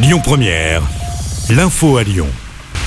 Lyon Première, l'info à Lyon.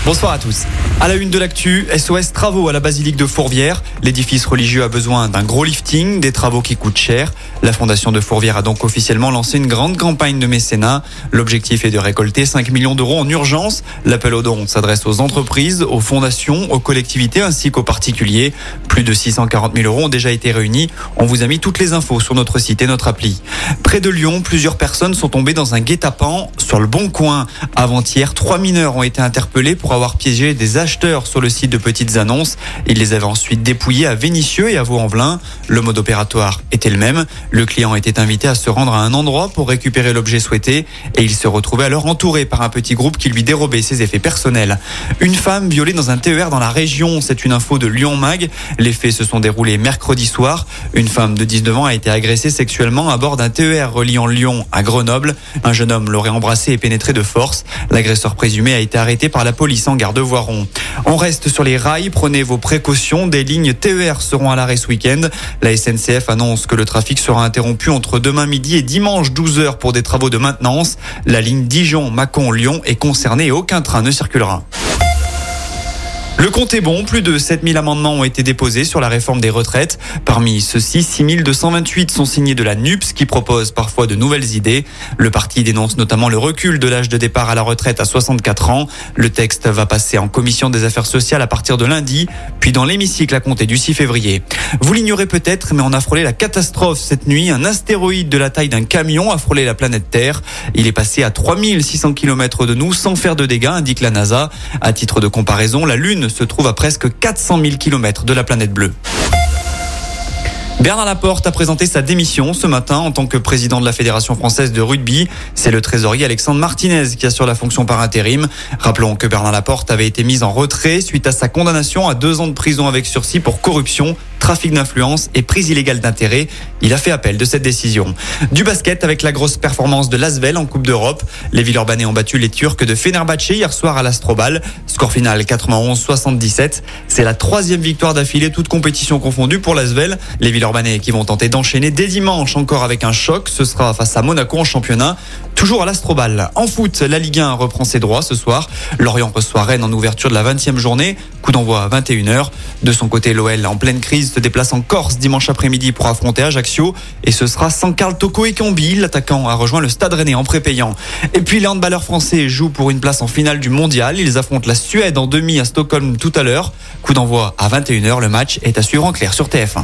Bonsoir à tous. À la une de l'actu, SOS Travaux à la basilique de Fourvière. L'édifice religieux a besoin d'un gros lifting, des travaux qui coûtent cher. La fondation de Fourvière a donc officiellement lancé une grande campagne de mécénat. L'objectif est de récolter 5 millions d'euros en urgence. L'appel aux dons s'adresse aux entreprises, aux fondations, aux collectivités ainsi qu'aux particuliers. Plus de 640 000 euros ont déjà été réunis. On vous a mis toutes les infos sur notre site et notre appli. Près de Lyon, plusieurs personnes sont tombées dans un guet-apens sur le bon coin. Avant-hier, trois mineurs ont été interpellés pour avoir piégé des acheteurs sur le site de petites annonces. Ils les avaient ensuite dépouillés à Vénissieux et à Vaux-en-Velin. Le mode opératoire était le même. Le client était invité à se rendre à un endroit pour récupérer l'objet souhaité et il se retrouvait alors entouré par un petit groupe qui lui dérobait ses effets personnels. Une femme violée dans un TER dans la région, c'est une info de Lyon Mag. Les faits se sont déroulés mercredi soir. Une femme de 19 ans a été agressée sexuellement à bord d'un TER reliant Lyon à Grenoble. Un jeune homme l'aurait embrassé et pénétré de force. L'agresseur présumé a été arrêté par la police en garde Voiron. On reste sur les rails, prenez vos précautions. Des lignes TER seront à l'arrêt ce week-end. La SNCF annonce que le trafic sera interrompu entre demain midi et dimanche 12 heures pour des travaux de maintenance. La ligne Dijon-Mâcon-Lyon est concernée et aucun train ne circulera. Le compte est bon, plus de 7000 amendements ont été déposés sur la réforme des retraites. Parmi ceux-ci, 6228 sont signés de la NUPS qui propose parfois de nouvelles idées. Le parti dénonce notamment le recul de l'âge de départ à la retraite à 64 ans. Le texte va passer en commission des affaires sociales à partir de lundi, puis dans l'hémicycle à compter du 6 février. Vous l'ignorez peut-être, mais on a frôlé la catastrophe cette nuit. Un astéroïde de la taille d'un camion a frôlé la planète Terre. Il est passé à 3600 km de nous sans faire de dégâts, indique la NASA. À titre de comparaison, la Lune se trouve à presque 400 000 km de la planète bleue. Bernard Laporte a présenté sa démission ce matin en tant que président de la Fédération française de rugby. C'est le trésorier Alexandre Martinez qui assure la fonction par intérim. Rappelons que Bernard Laporte avait été mis en retrait suite à sa condamnation à deux ans de prison avec sursis pour corruption trafic d'influence et prise illégale d'intérêt. Il a fait appel de cette décision. Du basket avec la grosse performance de l'Asvel en Coupe d'Europe. Les Villeurbanais ont battu les Turcs de Fenerbahçe hier soir à l'Astrobal. Score final 91-77. C'est la troisième victoire d'affilée, toute compétition confondue pour l'Asvel. Les Qui vont tenter d'enchaîner dès dimanche encore avec un choc. Ce sera face à Monaco en championnat. Toujours à l'Astrobal. En foot, la Ligue 1 reprend ses droits ce soir. Lorient reçoit Rennes en ouverture de la 20e journée. Coup d'envoi à 21h. De son côté, l'OL en pleine crise se déplace en Corse dimanche après-midi pour affronter Ajaccio. Et ce sera sans Carl Toko et Cambi. L'attaquant a rejoint le Stade Rennais en prépayant. Et puis les handballeurs français jouent pour une place en finale du mondial. Ils affrontent la Suède en demi à Stockholm tout à l'heure. Coup d'envoi à 21h. Le match est à suivre en clair sur TF1.